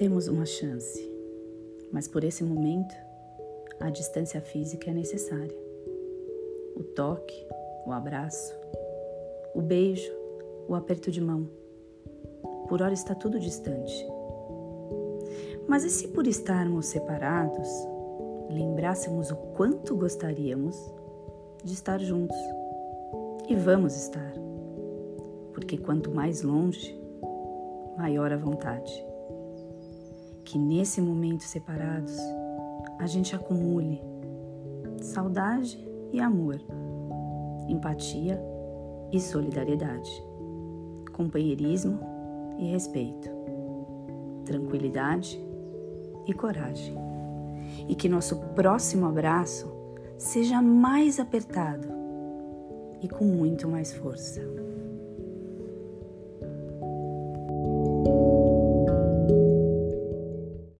temos uma chance, mas por esse momento a distância física é necessária. O toque, o abraço, o beijo, o aperto de mão. Por hora está tudo distante. Mas e se por estarmos separados, lembrássemos o quanto gostaríamos de estar juntos? E vamos estar, porque quanto mais longe, maior a vontade. Que nesse momento separados, a gente acumule saudade e amor, empatia e solidariedade, companheirismo e respeito, tranquilidade e coragem. E que nosso próximo abraço seja mais apertado e com muito mais força.